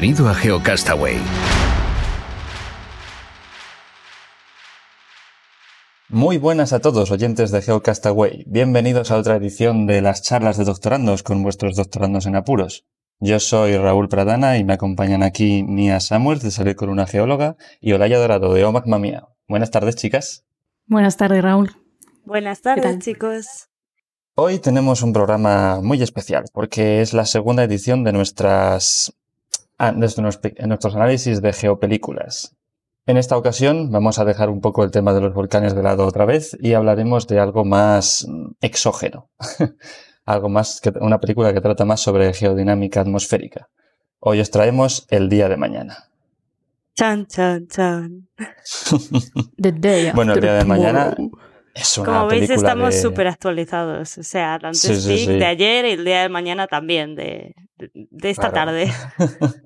Bienvenido a GeoCastaway. Muy buenas a todos, oyentes de GeoCastaway. Bienvenidos a otra edición de las charlas de doctorandos con vuestros doctorandos en apuros. Yo soy Raúl Pradana y me acompañan aquí Nia Samuels de Salir con una geóloga y Olaya Dorado de OMAC Mamia. Buenas tardes, chicas. Buenas tardes, Raúl. Buenas tardes, chicos. Hoy tenemos un programa muy especial porque es la segunda edición de nuestras desde nuestros análisis de geopelículas. En esta ocasión vamos a dejar un poco el tema de los volcanes de lado otra vez y hablaremos de algo más mm, exógeno. algo más que una película que trata más sobre geodinámica atmosférica. Hoy os traemos El día de mañana. Chan, chan, chan. bueno, El día de mañana es una Como veis, estamos de... súper actualizados. O sea, tanto sí, sí, sí. de ayer y el día de mañana también, de, de esta Claro. tarde.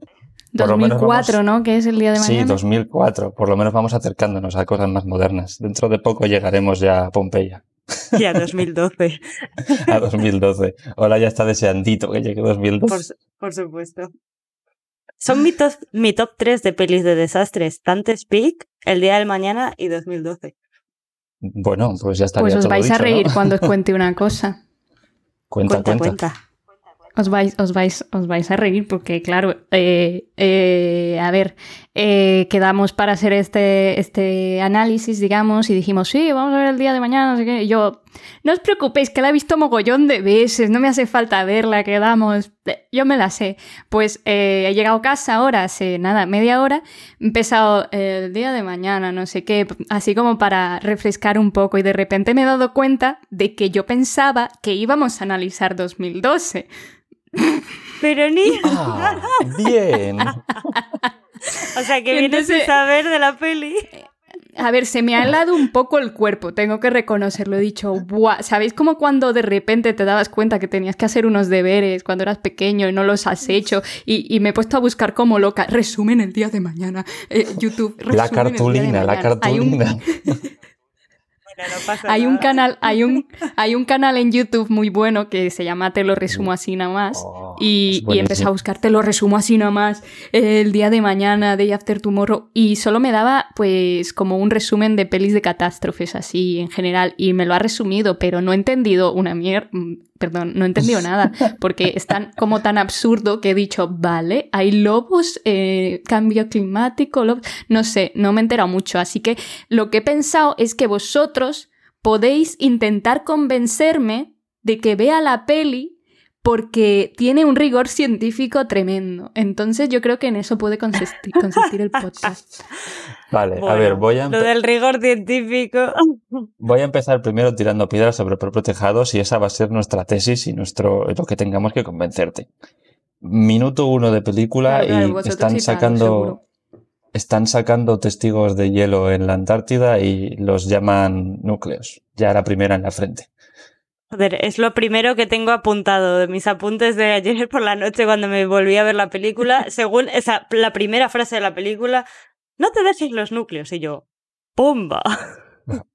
2004, ¿no? Que es el día de mañana. Sí, 2004. Por lo menos vamos acercándonos a cosas más modernas. Dentro de poco llegaremos ya a Pompeya, y a 2012, a 2012. Ahora ya está deseandito que llegue 2012. por, su- por supuesto. Son mi top, mi top 3 de pelis de desastres. Dante's Peak, El día del mañana y 2012. Bueno, pues ya estaría Pues os todo vais a reír ¿no? cuando os cuente una cosa. Cuenta, Cuenta, cuenta. cuenta. Os vais, os vais, os vais a reír porque, claro, eh, eh, a ver, eh, quedamos para hacer este, este análisis, digamos, y dijimos, sí, vamos a ver el día de mañana, no sé qué. Y yo, no os preocupéis, que la he visto mogollón de veces, no me hace falta verla, quedamos, eh, yo me la sé. Pues eh, he llegado a casa ahora, hace nada, media hora, he empezado eh, el día de mañana, no sé qué, así como para refrescar un poco, y de repente me he dado cuenta de que yo pensaba que íbamos a analizar 2012. Pero ni. Ah, bien. O sea, que vienes sin saber de la peli. A ver, se me ha helado un poco el cuerpo, tengo que reconocerlo. He dicho, ¡buah! ¿Sabéis como cuando de repente te dabas cuenta que tenías que hacer unos deberes cuando eras pequeño y no los has hecho? Y, y me he puesto a buscar como loca. Resumen el día de mañana. Eh, YouTube. La resumen el día de cartulina, la cartulina. Bueno, no pasa Hay un nada. canal, hay un, hay un canal en YouTube muy bueno que se llama Te lo resumo así nada más. Y, y empecé a buenísimo. buscar Te lo resumo así nada más. El día de mañana, Day After Tomorrow. Y solo me daba, pues, como un resumen de pelis de catástrofes así en general. Y me lo ha resumido, pero no he entendido una mierda. Perdón, no he entendido nada. Porque es tan, como tan absurdo que he dicho, vale, hay lobos, eh, cambio climático, lobos. No sé, no me he enterado mucho. Así que lo que he pensado es que vosotros podéis intentar convencerme de que vea la peli porque tiene un rigor científico tremendo. Entonces yo creo que en eso puede consistir, consistir el podcast. Vale, a ver, voy a, Lo del rigor científico. voy a empezar primero tirando piedras sobre el propio tejado y esa va a ser nuestra tesis y nuestro, lo que tengamos que convencerte. Minuto uno de película Claro, y están sacando seguro. están sacando testigos de hielo en la Antártida y los llaman núcleos. Ya la primera en la frente. Joder, es lo primero que tengo apuntado de mis apuntes de ayer por la noche cuando me volví a ver la película. Según esa, la primera frase de la película, no te dejes los núcleos. Y yo, ¡pumba!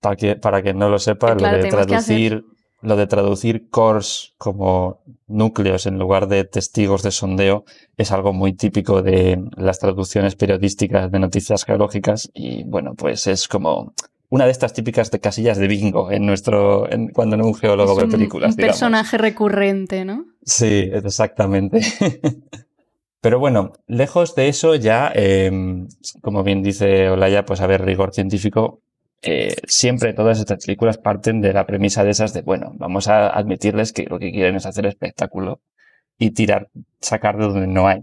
Para que, para que no lo sepa, claro, lo de traducir, lo de traducir cores como núcleos en lugar de testigos de sondeo es algo muy típico de las traducciones periodísticas de noticias geológicas y bueno, pues es como una de estas típicas de casillas de bingo en nuestro, en- cuando un geólogo Es ve un, películas. un digamos. personaje recurrente, ¿no? Sí, exactamente. Pero bueno, lejos de eso ya, eh, como bien dice Olaya, pues a ver, rigor científico, eh, siempre todas estas películas parten de la premisa de esas de, bueno, vamos a admitirles que lo que quieren es hacer espectáculo y tirar, sacar de donde no hay.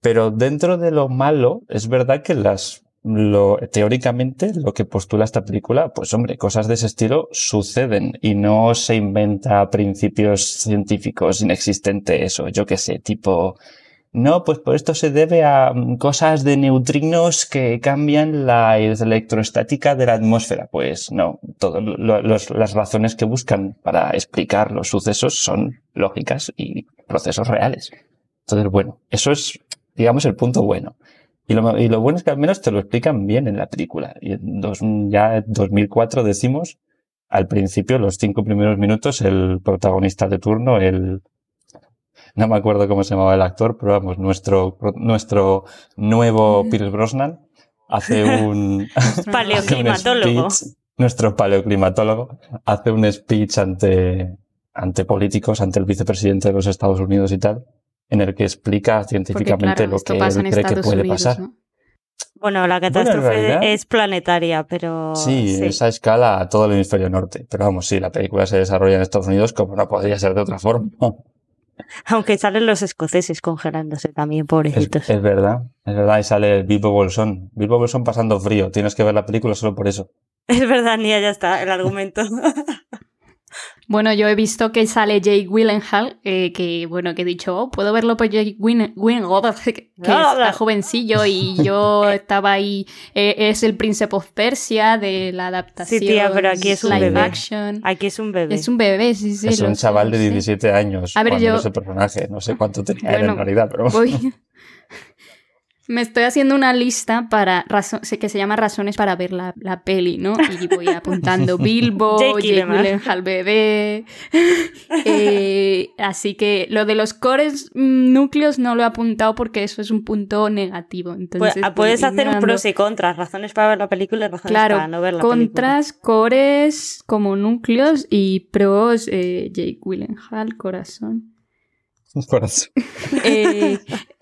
Pero dentro de lo malo, es verdad que las lo, teóricamente lo que postula esta película, pues hombre, cosas de ese estilo suceden y no se inventa principios científicos inexistentes o yo qué sé, tipo, no, pues por esto se debe a mm, cosas de neutrinos que cambian la electroestática de la atmósfera. Pues no, todas las razones que buscan para explicar los sucesos son lógicas y procesos reales. Entonces, bueno, eso es, digamos, el punto bueno. Y lo, bueno es que al menos te lo explican bien en la película. Y en dos, ya en 2004 decimos, al principio, los cinco primeros minutos, el protagonista de turno, el, no me acuerdo cómo se llamaba el actor, pero vamos, nuestro, nuestro nuevo. Pierce Brosnan hace un... paleoclimatólogo. nuestro paleoclimatólogo hace un speech ante, ante políticos, ante el vicepresidente de los Estados Unidos y tal, en el que explica científicamente lo que él cree que puede pasar. Bueno, la catástrofe es planetaria, pero... Sí, esa escala a todo el hemisferio norte. Pero vamos, sí, la película se desarrolla en Estados Unidos como no podría ser de otra forma. Aunque salen los escoceses congelándose también, pobrecitos. Es, es verdad, es verdad, y sale Bilbo Bolsón. Bilbo Bolsón pasando frío, tienes que ver la película solo por eso. Es verdad, Nia, ya está, el argumento. Bueno, yo he visto que sale Jake Willenhall, eh, que bueno, que he dicho, oh, puedo verlo por Jake Willenhall, que está jovencillo y yo estaba ahí, eh, es el príncipe of Persia de la adaptación. Sí, tía, pero aquí es un bebé. Action. Aquí es un bebé. Es un bebé, sí, sí. Es un chaval de 17 años. A ver, yo... ese personaje, no sé cuánto tenía en realidad, pero... Voy... Me estoy haciendo una lista para que se llama Razones para ver la, peli, ¿no? Y voy apuntando Bilbo, Jake Gyllenhaal bebé. Eh, así que lo de los cores mm, núcleos no lo he apuntado porque eso es un punto negativo. Entonces, pues, puedes hacer un pros y contras, razones para ver la película y razones para no ver la película. Contras, cores como núcleos y pros, eh, Jake Gyllenhaal, corazón. Corazón. eh,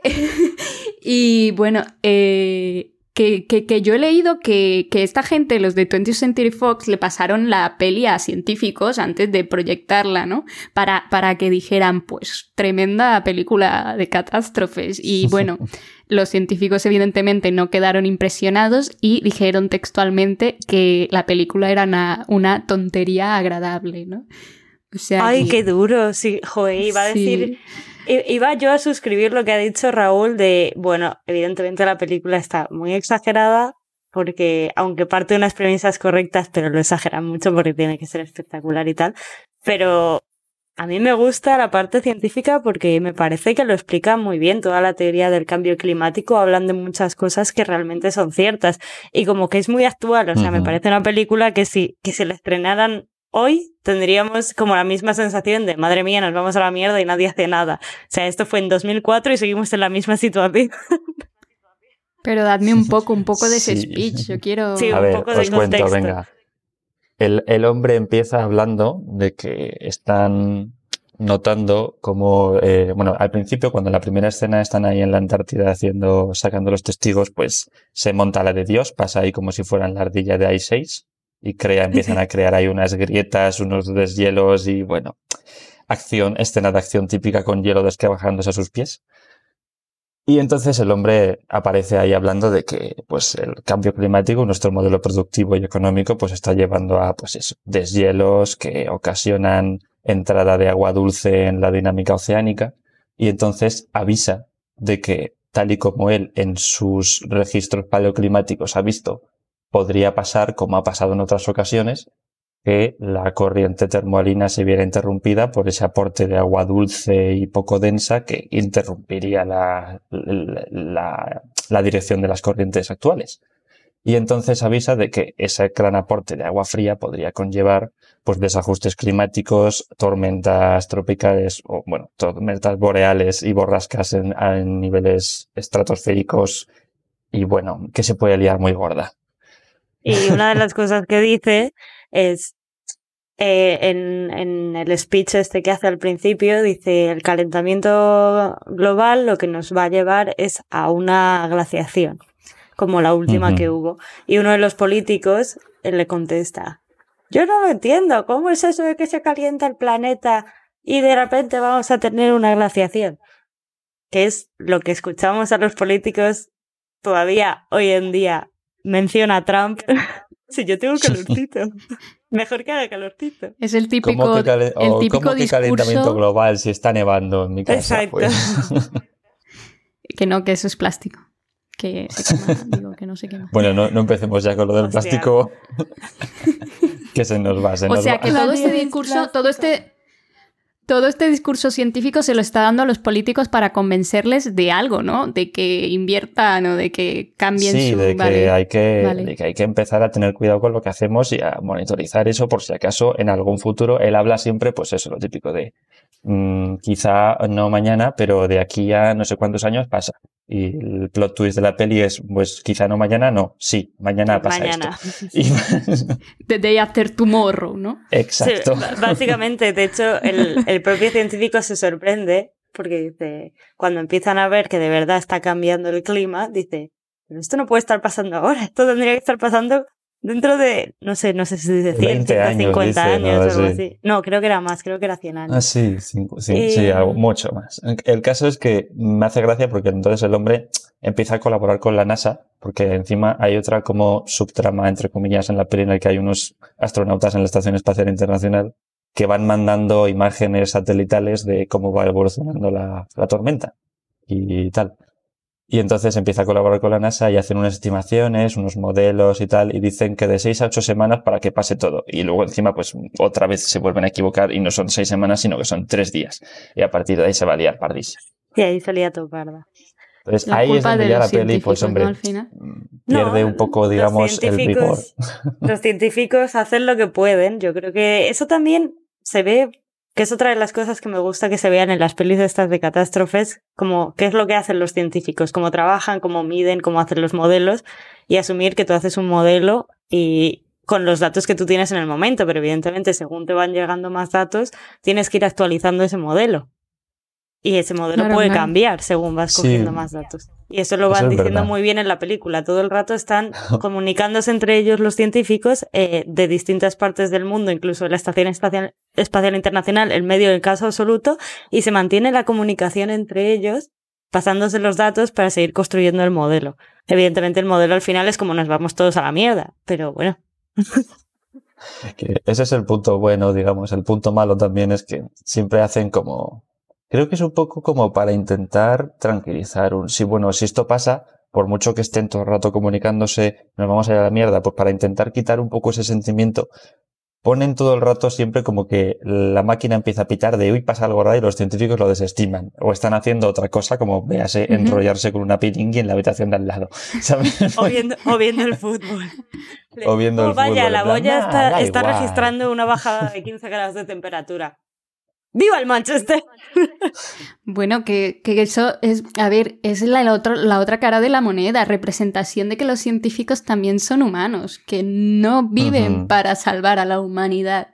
y bueno, eh, que, que, yo he leído que, que, esta gente, los de 20th Century Fox, le pasaron la peli a científicos antes de proyectarla, ¿no? Para, para que dijeran, pues, tremenda película de catástrofes. Y bueno, los científicos evidentemente no quedaron impresionados y dijeron textualmente que la película era una, una tontería agradable, ¿no? O sea, Ay, qué duro, sí, joder, iba a decir Iba yo a suscribir lo que ha dicho Raúl de, bueno, evidentemente la película está muy exagerada porque aunque parte de unas premisas correctas, pero lo exageran mucho porque tiene que ser espectacular y tal, pero a mí me gusta la parte científica porque me parece que lo explica muy bien toda la teoría del cambio climático, hablan de muchas cosas que realmente son ciertas y como que es muy actual, o sea, me parece una película que si, que si la estrenaran hoy tendríamos como la misma sensación de, madre mía, nos vamos a la mierda y nadie hace nada. O sea, esto fue en 2004 y seguimos en la misma situación. Pero dadme un poco, un poco de ese speech, yo quiero... Sí, un poco de cuento, venga. El, el, hombre empieza hablando de que están notando como, eh, bueno, al principio cuando en la primera escena están ahí en la Antártida haciendo, sacando los testigos, pues se monta la de Dios, pasa ahí como si fueran la ardilla de I6 y crea, empiezan a crear ahí unas grietas, unos deshielos y bueno, acción, escena de acción típica con hielo descabajándose a sus pies. Y entonces el hombre aparece ahí hablando de que pues el cambio climático, nuestro modelo productivo y económico, pues está llevando a pues deshielos que ocasionan entrada de agua dulce en la dinámica oceánica y entonces avisa de que tal y como él en sus registros paleoclimáticos ha visto podría pasar, como ha pasado en otras ocasiones, que la corriente termoalina se viera interrumpida por ese aporte de agua dulce y poco densa que interrumpiría la, la, dirección de las corrientes actuales. Y entonces avisa de que ese gran aporte de agua fría podría conllevar pues desajustes climáticos, tormentas tropicales o bueno, tormentas boreales y borrascas en, en niveles estratosféricos y bueno, que se puede liar muy gorda. Y una de las cosas que dice es, eh, en, en, el speech este que hace al principio, dice, el calentamiento global lo que nos va a llevar es a una glaciación, como la última que hubo. Y uno de los políticos le contesta, yo no lo entiendo, ¿cómo es eso de que se calienta el planeta y de repente vamos a tener una glaciación? Que es lo que escuchamos a los políticos todavía hoy en día menciona a Trump. si yo tengo calorcito. Mejor que haga calorcito. Es el típico, ¿Cómo que, el típico cómo que calentamiento discurso global si está nevando en mi casa? Exacto. Pues. que no, que eso es plástico. Que se quema, digo, que no se quema. Bueno, no, no empecemos ya con lo del Hostia. plástico. que se nos va, se O nos sea va. que todo este es discurso, todo este, todo este discurso científico se lo está dando a los políticos para convencerles de algo, ¿no? De que inviertan o de que cambien Sí, su... de que, vale. hay que, vale. de que hay que empezar a tener cuidado con lo que hacemos y a monitorizar eso por si acaso en algún futuro él habla siempre, pues eso, lo típico de mm, quizá no mañana, pero de aquí a no sé cuántos años pasa. Y el plot twist de la peli es, pues quizá no mañana, no, sí, mañana pasa Mañana. esto. Y- The day after tomorrow, ¿no? exacto. Sí, básicamente, de hecho, el, el propio científico se sorprende porque dice, cuando empiezan a ver que de verdad está cambiando el clima, dice, pero esto no puede estar pasando ahora, esto tendría que estar pasando dentro de, no sé, no sé si dice 100, 20 años, 150 dice, años ¿no? o algo Sí. así. No, creo que era más, creo que era 100 años. Ah, sí, cinco- sí, Eh, sí, algo, mucho más. El caso es que me hace gracia porque entonces el hombre empieza a colaborar con la NASA, porque encima hay otra como subtrama, entre comillas, en la peli en la que hay unos astronautas en la Estación Espacial Internacional que van mandando imágenes satelitales de cómo va evolucionando la, la tormenta y tal. Y entonces empieza a colaborar con la NASA y hacen unas estimaciones, unos modelos y tal, y dicen que de seis a ocho semanas para que pase todo. Y luego encima, pues otra vez se vuelven a equivocar y no son seis semanas, sino que son tres días. Y a partir de ahí se va a liar pardis. Y ahí salía todo parda. Entonces La ahí es donde de ya la peli, pues hombre, ¿no? Al final. pierde No, un poco, digamos, el vigor. Los científicos hacen lo que pueden. Yo creo que eso también se ve, que es otra de las cosas que me gusta que se vean en las pelis estas de catástrofes, como qué es lo que hacen los científicos, cómo trabajan, cómo miden, cómo hacen los modelos, y asumir que tú haces un modelo y con los datos que tú tienes en el momento, pero evidentemente según te van llegando más datos, tienes que ir actualizando ese modelo. Y ese modelo Claro, puede claro. cambiar según vas Sí. cogiendo más datos. Y eso lo Eso van es diciendo verdad. muy bien en la película. Todo el rato están comunicándose entre ellos los científicos eh, de distintas partes del mundo, incluso la Estación Espacial, Espacial Internacional, el medio del caso absoluto, y se mantiene la comunicación entre ellos pasándose los datos para seguir construyendo el modelo. Evidentemente el modelo al final es como nos vamos todos a la mierda, pero bueno. Que ese es el punto bueno, digamos. El punto malo también es que siempre hacen como. Creo que es un poco como para intentar tranquilizar un. Sí, bueno, si esto pasa, por mucho que estén todo el rato comunicándose, nos vamos a ir a la mierda, pues para intentar quitar un poco ese sentimiento, ponen todo el rato siempre como que la máquina empieza a pitar de uy, pasa algo raro y los científicos lo desestiman. O están haciendo otra cosa, como véase, enrollarse con una piringui en la habitación de al lado. ¿sabes? O viendo, o viendo el fútbol. O viendo el Oh, vaya, fútbol, en la boya "Nah, está, da está igual". registrando una bajada de 15 grados de temperatura. ¡Viva el Manchester! Bueno, que, que eso es, a ver, es la, la otro- la otra cara de la moneda, representación de que los científicos también son humanos, que no viven para salvar a la humanidad.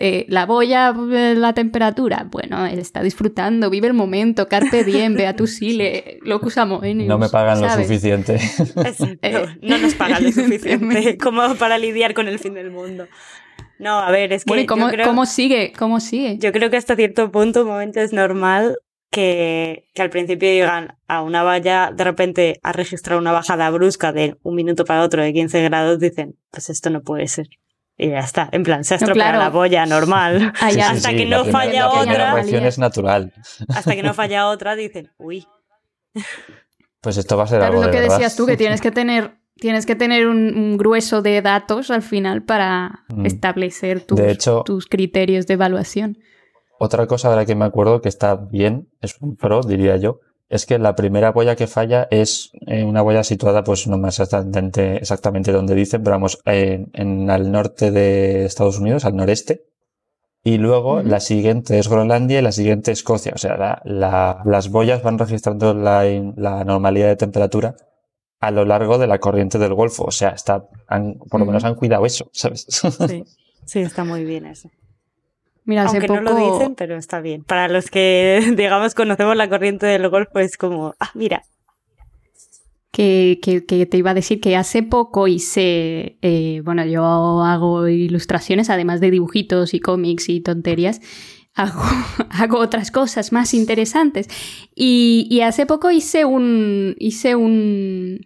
Eh, la boya, la temperatura, bueno, él está disfrutando, vive el momento, carpe diem, bea tu sile, locus amoenius, No me pagan lo suficiente. Exacto. Eh, no nos pagan lo suficiente como para lidiar con el fin del mundo. No, a ver, es que Bueno, ¿y cómo, yo, creo, cómo sigue? ¿Cómo sigue? yo creo que hasta cierto punto, un momento es normal que, que al principio digan a una valla, de repente ha registrado una bajada brusca de un minuto para otro de 15 grados, dicen, pues esto no puede ser. Y ya está, en plan, se ha No, estropeado claro. la boya normal. Hasta que la no primera- falla la otra. reacción es natural. Hasta que no falla otra, dicen, uy, Pues esto va a ser Claro, algo lo de que verdad. decías tú, que tienes que tener, tienes que tener un, un grueso de datos al final para Mm. establecer tus, hecho- tus criterios de evaluación. Otra cosa de la que me acuerdo que está bien, es un pro, diría yo, es que la primera boya que falla es eh, una boya situada, pues no más exactamente, exactamente donde dicen, pero vamos, en, en al norte de Estados Unidos, al noreste. Y luego la siguiente es Groenlandia y la siguiente Escocia. O sea, la- la- las boyas van registrando la, la normalidad de temperatura a lo largo de la corriente del Golfo. O sea, está, han- por lo menos han cuidado eso, ¿sabes? sí, sí, está muy bien eso. Mira, hace Aunque poco... no lo dicen, pero está bien. Para los que, digamos, conocemos la corriente del Golfo, es como, ah, mira, que, que- que te iba a decir que hace poco hice, eh, bueno, yo hago ilustraciones, además de dibujitos y cómics y tonterías, hago, hago otras cosas más interesantes. Y, y hace poco hice un, hice un,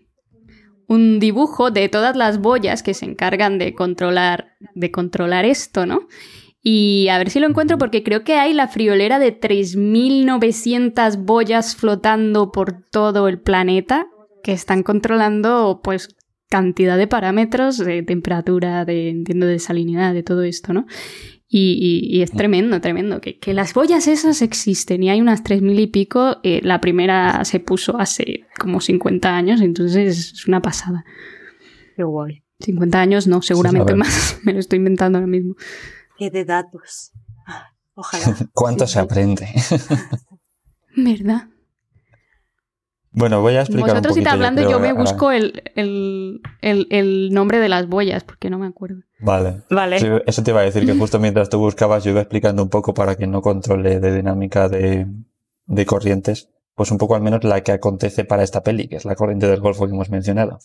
un dibujo de todas las boyas que se encargan de controlar, de controlar esto, ¿no? Y a ver si lo encuentro porque creo que hay la friolera de 3.900 boyas flotando por todo el planeta que están controlando pues cantidad de parámetros de temperatura, de, entiendo, de salinidad, de todo esto, ¿no? Y, es tremendo, tremendo. Que, las boyas esas existen y hay unas 3.000 y pico. Eh, la primera se puso hace como 50 años, entonces es una pasada. Qué guay. 50 años no, seguramente más. Me lo estoy inventando ahora mismo. Qué de datos. Ah, ojalá. ¿Cuánto se aprende? ¿Verdad? Bueno, voy a explicar Vosotros un poquito. hablando, yo, me busco el, el, nombre de las boyas, porque no me acuerdo. Vale. Vale. eso te iba a decir, que justo mientras tú buscabas, yo iba explicando un poco para que no controle de dinámica de, de corrientes, pues un poco al menos la que acontece para esta peli, que es la corriente del Golfo que hemos mencionado.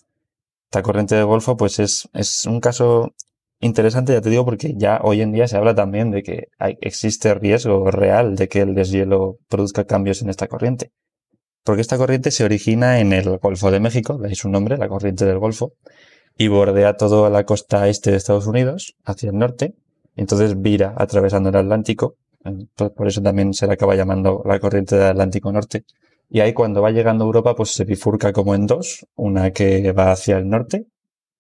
Esta corriente del Golfo, pues es, es un caso interesante, ya te digo, porque ya hoy en día se habla también de que hay, existe riesgo real de que el deshielo produzca cambios en esta corriente. Porque esta corriente se origina en el Golfo de México, veis su nombre, la corriente del Golfo, y bordea toda la costa este de Estados Unidos, hacia el norte, entonces vira atravesando el Atlántico, por eso también se le acaba llamando la corriente del Atlántico Norte. Y ahí cuando va llegando a Europa, pues se bifurca como en dos, una que va hacia el norte,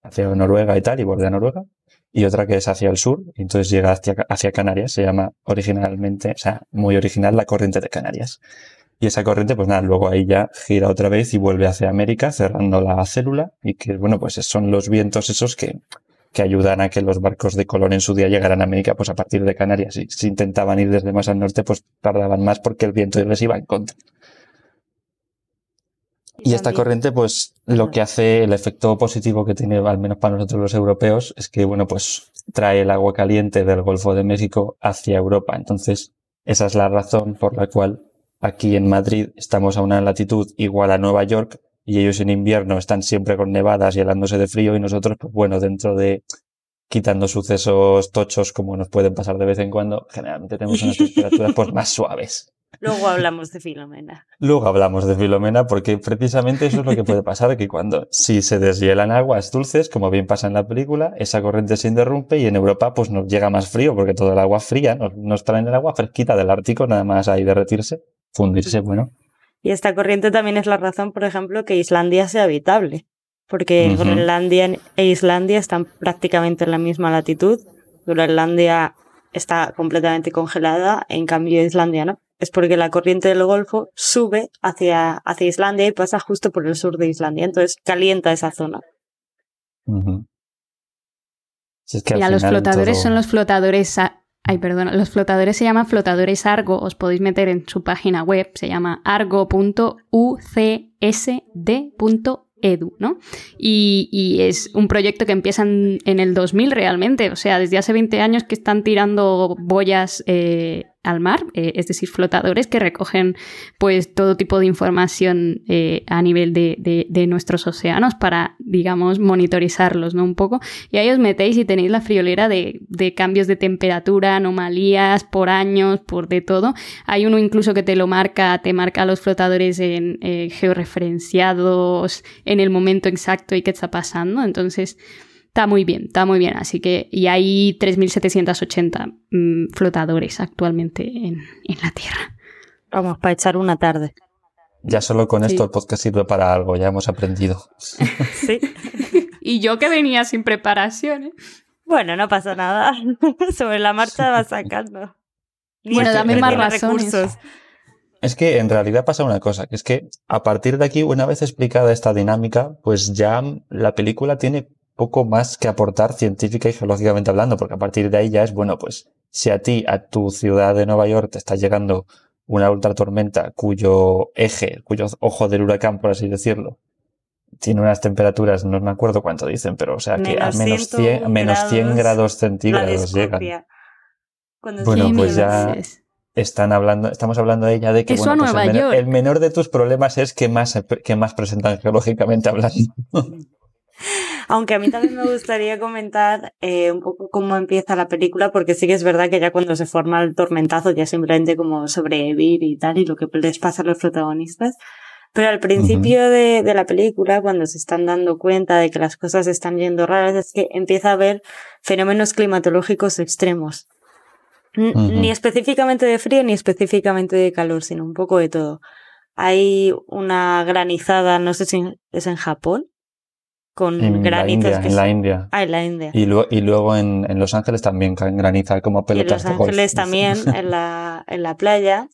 hacia Noruega y tal, y bordea Noruega, y otra que es hacia el sur, y entonces llega hacia, hacia Canarias, se llama originalmente, o sea, muy original la corriente de Canarias. Y esa corriente, pues nada, luego ahí ya gira otra vez y vuelve hacia América, cerrando la célula, y que, bueno, pues son los vientos esos que, que ayudan a que los barcos de Colón en su día llegaran a América, pues a partir de Canarias. Y si intentaban ir desde más al norte, pues tardaban más porque el viento les iba en contra. Y esta corriente, pues lo que hace, el efecto positivo que tiene, al menos para nosotros los europeos, es que, bueno, pues trae el agua caliente del Golfo de México hacia Europa. Entonces, esa es la razón por la cual aquí en Madrid estamos a una latitud igual a Nueva York y ellos en invierno están siempre con nevadas y helándose de frío y nosotros, pues bueno, dentro de quitando sucesos tochos como nos pueden pasar de vez en cuando, generalmente tenemos unas temperaturas pues más suaves. Luego hablamos de Filomena. Luego hablamos de Filomena porque precisamente eso es lo que puede pasar, que cuando si se deshielan aguas dulces, como bien pasa en la película, esa corriente se interrumpe y en Europa pues nos llega más frío porque todo el agua fría, nos, traen el agua fresquita del Ártico, nada más ahí derretirse, fundirse, bueno. Y esta corriente también es la razón, por ejemplo, que Islandia sea habitable, porque Groenlandia e Islandia están prácticamente en la misma latitud. Groenlandia está completamente congelada, en cambio Islandia no es porque la corriente del Golfo sube hacia, hacia Islandia y pasa justo por el sur de Islandia. Entonces calienta esa zona. los flotadores son los flotadores. Ay, perdona, los flotadores se llaman flotadores Argo. Os podéis meter en su página web, se llama argo.ucsd.edu edu, ¿no? Y, es un proyecto que empieza en, el 2000 realmente, o sea, desde hace 20 años que están tirando boyas eh, al mar, eh, es decir, flotadores que recogen pues todo tipo de información eh, a nivel de, nuestros océanos para, digamos, monitorizarlos, ¿no? Un poco. Y ahí os metéis y tenéis la friolera de, cambios de temperatura, anomalías por años, por de todo. Hay uno incluso que te lo marca, te marca los flotadores en georreferenciados en el momento exacto y qué está pasando. Entonces, Está muy bien, está muy bien. Así que, y hay 3.780 mm, flotadores actualmente en, la Tierra. Vamos, para echar una tarde. Ya solo con esto el podcast sirve para algo, ya hemos aprendido. sí. y yo que venía sin preparación. ¿eh? Bueno, no pasa nada. Sobre la marcha va sacando. bueno, dame más razones. Es que en realidad pasa una cosa, que es que a partir de aquí, una vez explicada esta dinámica, pues ya la película tiene poco más que aportar científica y geológicamente hablando, porque a partir de ahí ya es, bueno, pues si a ti, a tu ciudad de Nueva York, te está llegando una ultratormenta cuyo eje, cuyo ojo del huracán, por así decirlo, tiene unas temperaturas, no me acuerdo cuánto dicen, pero o sea que a menos 100, menos 100 grados centígrados llegan. Bueno, pues ya están hablando, estamos hablando de ella de que bueno, pues el, menor, el, menor, de tus problemas es que más, que más presentan geológicamente hablando. Aunque a mí también me gustaría comentar eh, un poco cómo empieza la película, porque sí que es verdad que ya cuando se forma el tormentazo ya simplemente como sobrevivir y tal, y lo que les pasa a los protagonistas. Pero al principio de, de, la película, cuando se están dando cuenta de que las cosas están yendo raras, es que empieza a haber fenómenos climatológicos extremos. Ni específicamente de frío ni específicamente de calor, sino un poco de todo. Hay una granizada, no sé si es en Japón, con en granitos. La India, que en la son- India. Ah, en la India. Y, luego, y luego en, en Los Ángeles también caen graniza como en pelotas Los de golf. Ángeles también, en la, en la playa.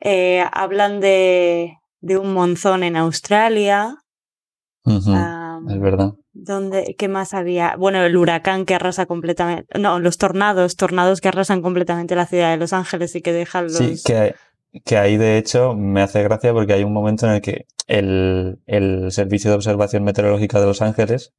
Eh, hablan de, de un monzón en Australia. Es verdad. ¿Dónde, ¿Qué más había? Bueno, el huracán que arrasa completamente. No, los tornados, tornados que arrasan completamente la ciudad de Los Ángeles y que dejan los. Sí, que, que ahí de hecho me hace gracia porque hay un momento en el que el, el Servicio de Observación Meteorológica de Los Ángeles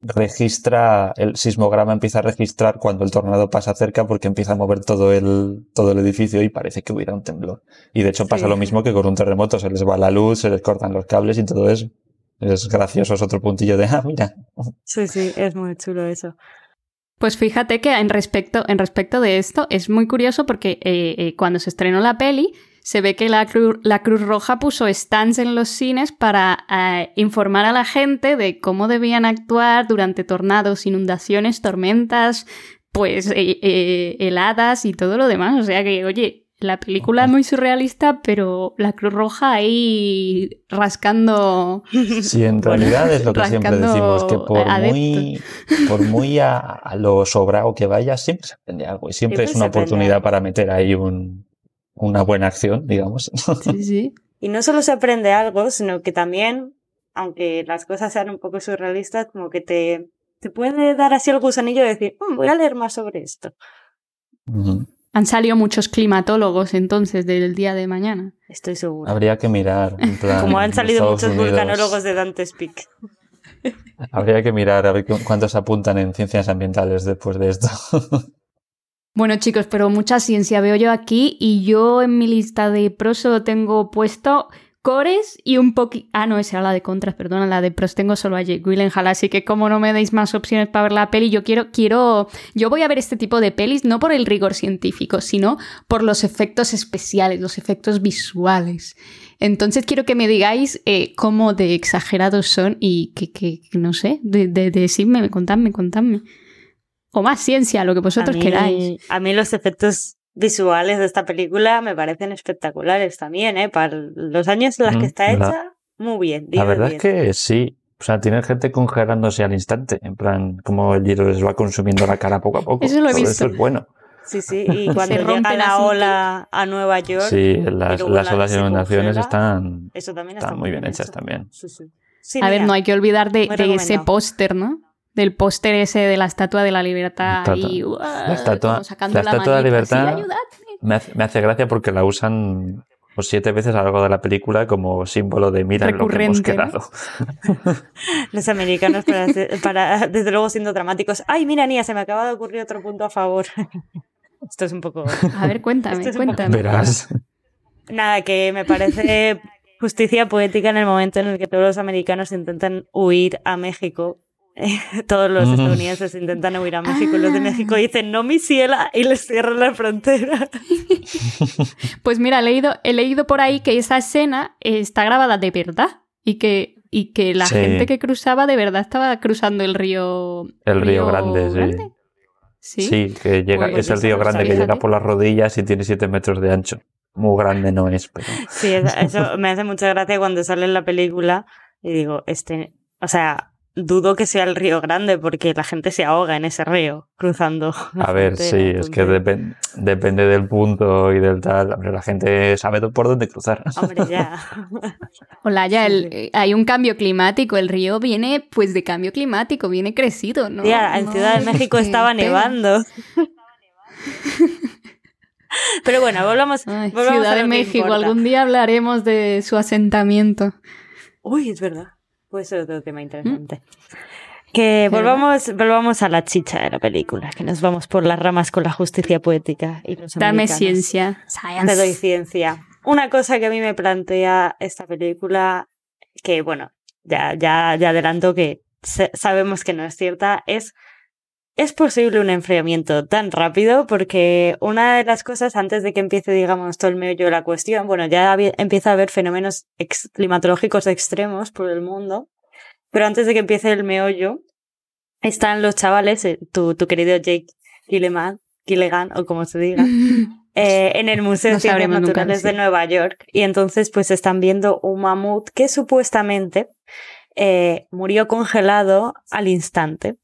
registra, el sismograma empieza a registrar cuando el tornado pasa cerca porque empieza a mover todo el, todo el edificio y parece que hubiera un temblor. Y de hecho pasa Sí. lo mismo que con un terremoto, se les va la luz, se les cortan los cables y todo eso. Es gracioso, es otro puntillo de, ah, mira. Sí, sí, es muy chulo eso. Pues fíjate que en respecto, en respecto de esto es muy curioso porque eh, eh, cuando se estrenó la peli se ve que la, Cru- la Cruz Roja puso stands en los cines para eh, informar a la gente de cómo debían actuar durante tornados, inundaciones, tormentas, pues eh, eh, heladas y todo lo demás. O sea que, oye, la película es muy surrealista, pero la Cruz Roja ahí rascando... Sí, en realidad es lo que siempre decimos, que por muy, por muy a, a lo sobrado que vaya, siempre se aprende algo y siempre Siempre es una oportunidad para meter ahí un, una buena acción, digamos. Sí, sí. Y no solo se aprende algo, sino que también, aunque las cosas sean un poco surrealistas, como que te, te puede dar así el gusanillo de decir, "Mm, voy a leer más sobre esto. Ujú. Han salido muchos climatólogos entonces del día de mañana. Estoy segura. Habría que mirar, en plan, Como han salido Estados muchos Unidos, vulcanólogos de Dante's Peak. Habría que mirar a ver cu- cuántos apuntan en ciencias ambientales después de esto. Bueno, chicos, pero mucha ciencia veo yo aquí y yo en mi lista de pros solo tengo puesto cores y un poquito... Ah, no, esa era la de contras, perdona, la de pros tengo solo a Jake Gyllenhaal, así que como no me deis más opciones para ver la peli, yo quiero, quiero... Yo voy a ver este tipo de pelis no por el rigor científico, sino por los efectos especiales, los efectos visuales. Entonces quiero que me digáis eh, cómo de exagerados son y que, que- que no sé, de, de, decidme, contadme, contadme. O más ciencia, lo que vosotros a mí, queráis. A mí los efectos visuales de esta película me parecen espectaculares también, ¿eh? Para los años en los que Mm, está la- hecha, muy bien. La 10 de verdad 10. es que sí. O sea, tiene gente congelándose al instante, en plan, como el hielo les va consumiendo la cara poco a poco. Eso lo he visto. Eso es bueno. Sí, sí, y cuando llega rompen la así, ola a Nueva York, Sí, las, las la olas y se inundaciones están, eso también está están muy bien hechas hecho. también. Sí, sí. Sí, A ver, no hay que olvidar de, ese póster, ¿no? Del póster ese de la Estatua de la Libertad Estatua- ahí, la estatua- sacando la Estatua de la Libertad-. Me hace, me hace gracia porque la usan pues, siete veces a lo largo de la película como símbolo de mira en lo que hemos quedado. Los americanos, para, desde luego, siendo dramáticos. Ay, mira, Nia, se me acaba de ocurrir otro punto a favor. Esto es un poco. A ver, cuéntame, es poco- cuéntame. Verás. Nada, que me parece justicia poética en el momento en el que todos los americanos intentan huir a México. Todos los estadounidenses intentan huir a México y los de Ah. México dicen no mi ciela y les cierran la frontera. Pues mira, he leído, he leído por ahí que esa escena está grabada de verdad y que, y que la Sí. gente que cruzaba de verdad estaba cruzando el río. El Río Grande, sí. Sí. Sí, que llega, Pues es el río grande que llega ¿eh? por las rodillas y tiene siete metros de ancho. Muy grande no es, pero. Sí, eso, eso me hace mucha gracia cuando sale en la película y digo, este, o sea, dudo que sea el río Grande porque la gente se ahoga en ese río cruzando. A ver, frontera, sí, es que entonces, depen- depende del punto y del tal. Hombre, la gente sabe por dónde cruzar. Hombre, ya. Hola, ya el- eh, hay un cambio climático. El río viene, pues, de cambio climático, viene crecido, ¿no? Tía, en No Ciudad de México estaba nevando. Pero bueno, volvamos, Ay, volvamos Ciudad a de México, algún día hablaremos de su asentamiento. Uy, es verdad. Puede ser otro tema interesante. Que ¿Verdad? volvamos, volvamos a la chicha de la película, que nos vamos por las ramas con la justicia poética y los Dame americanos. ciencia. Te doy ciencia. Una cosa que a mí me plantea esta película, que bueno, ya, ya, ya adelanto que sabemos que no es cierta, es ¿Es posible un enfriamiento tan rápido? Porque una de las cosas, antes de que empiece, digamos, todo el meollo de la cuestión, bueno, ya empieza a haber fenómenos climatológicos extremos por el mundo, pero antes de que empiece el meollo, están los chavales, eh, tu, tu querido Jake Gilligan, Gilligan o como se diga, eh, en el Museo de Ciencias Naturales de Nueva York. Y entonces, pues están viendo un mamut que supuestamente eh, murió congelado al instante,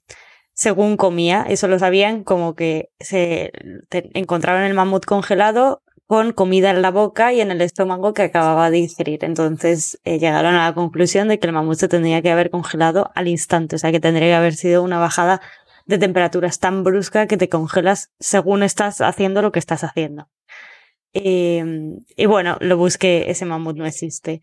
según comía. Eso lo sabían como que se encontraron el mamut congelado con comida en la boca y en el estómago que acababa de digerir. Entonces eh, llegaron a la conclusión de que el mamut se tendría que haber congelado al instante, o sea que tendría que haber sido una bajada de temperaturas tan brusca que te congelas según estás haciendo lo que estás haciendo. Y, y bueno, lo busqué, ese mamut no existe.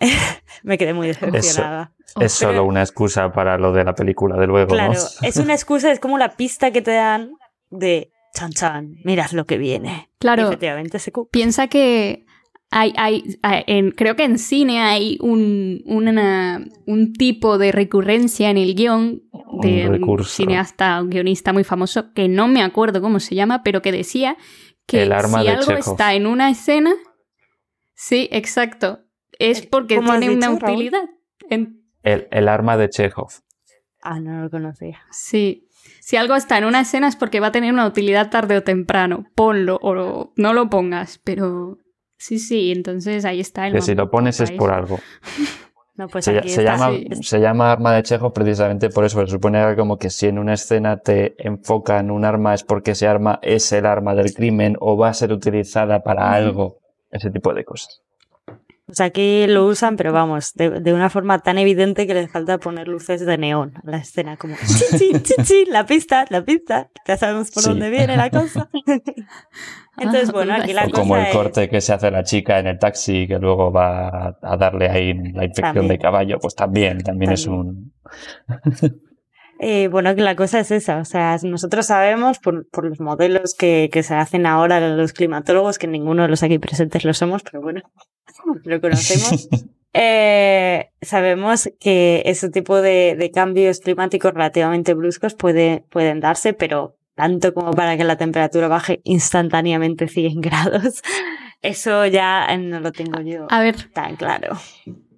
me quedé muy decepcionada. Es, solo una excusa para lo de la película de luego. Claro, es una excusa, es como la pista que te dan de chan chan, mirad lo que viene. Claro. efectivamente se Piensa que hay, hay, en, creo que en cine hay un, un tipo de recurrencia en el guion de un, cineasta, un guionista muy famoso, que no me acuerdo cómo se llama, pero que decía que si algo está en una escena, sí, exacto, es porque tiene una utilidad. El, arma de Chekhov. Ah, no lo conocía. Sí. Si algo está en una escena es porque va a tener una utilidad tarde o temprano. Ponlo o no lo pongas, pero sí, sí, entonces ahí está el... Que si lo pones es por algo. No, pues se, llama, se, llama, arma de Chekhov precisamente por eso, se supone como que si en una escena te enfocan un arma es porque ese arma es el arma del crimen o va a ser utilizada para algo, ese tipo de cosas. O sea, aquí lo usan, pero vamos, de, una forma tan evidente que les falta poner luces de neón a la escena, como chi, la pista, la pista, ya sabemos por dónde viene la cosa. Entonces, bueno, aquí la cosa Como el corte que se hace la chica en el taxi que luego va a darle ahí la infección de caballo, pues también, también, es un... Eh, bueno, que la cosa es esa, o sea, nosotros sabemos por, por los modelos que, que, se hacen ahora los climatólogos, que ninguno de los aquí presentes lo somos, pero bueno, lo conocemos. Eh, sabemos que ese tipo de, de, cambios climáticos relativamente bruscos puede, pueden darse, pero tanto como para que la temperatura baje instantáneamente 100 grados, eso ya no lo tengo yo A ver, tan claro.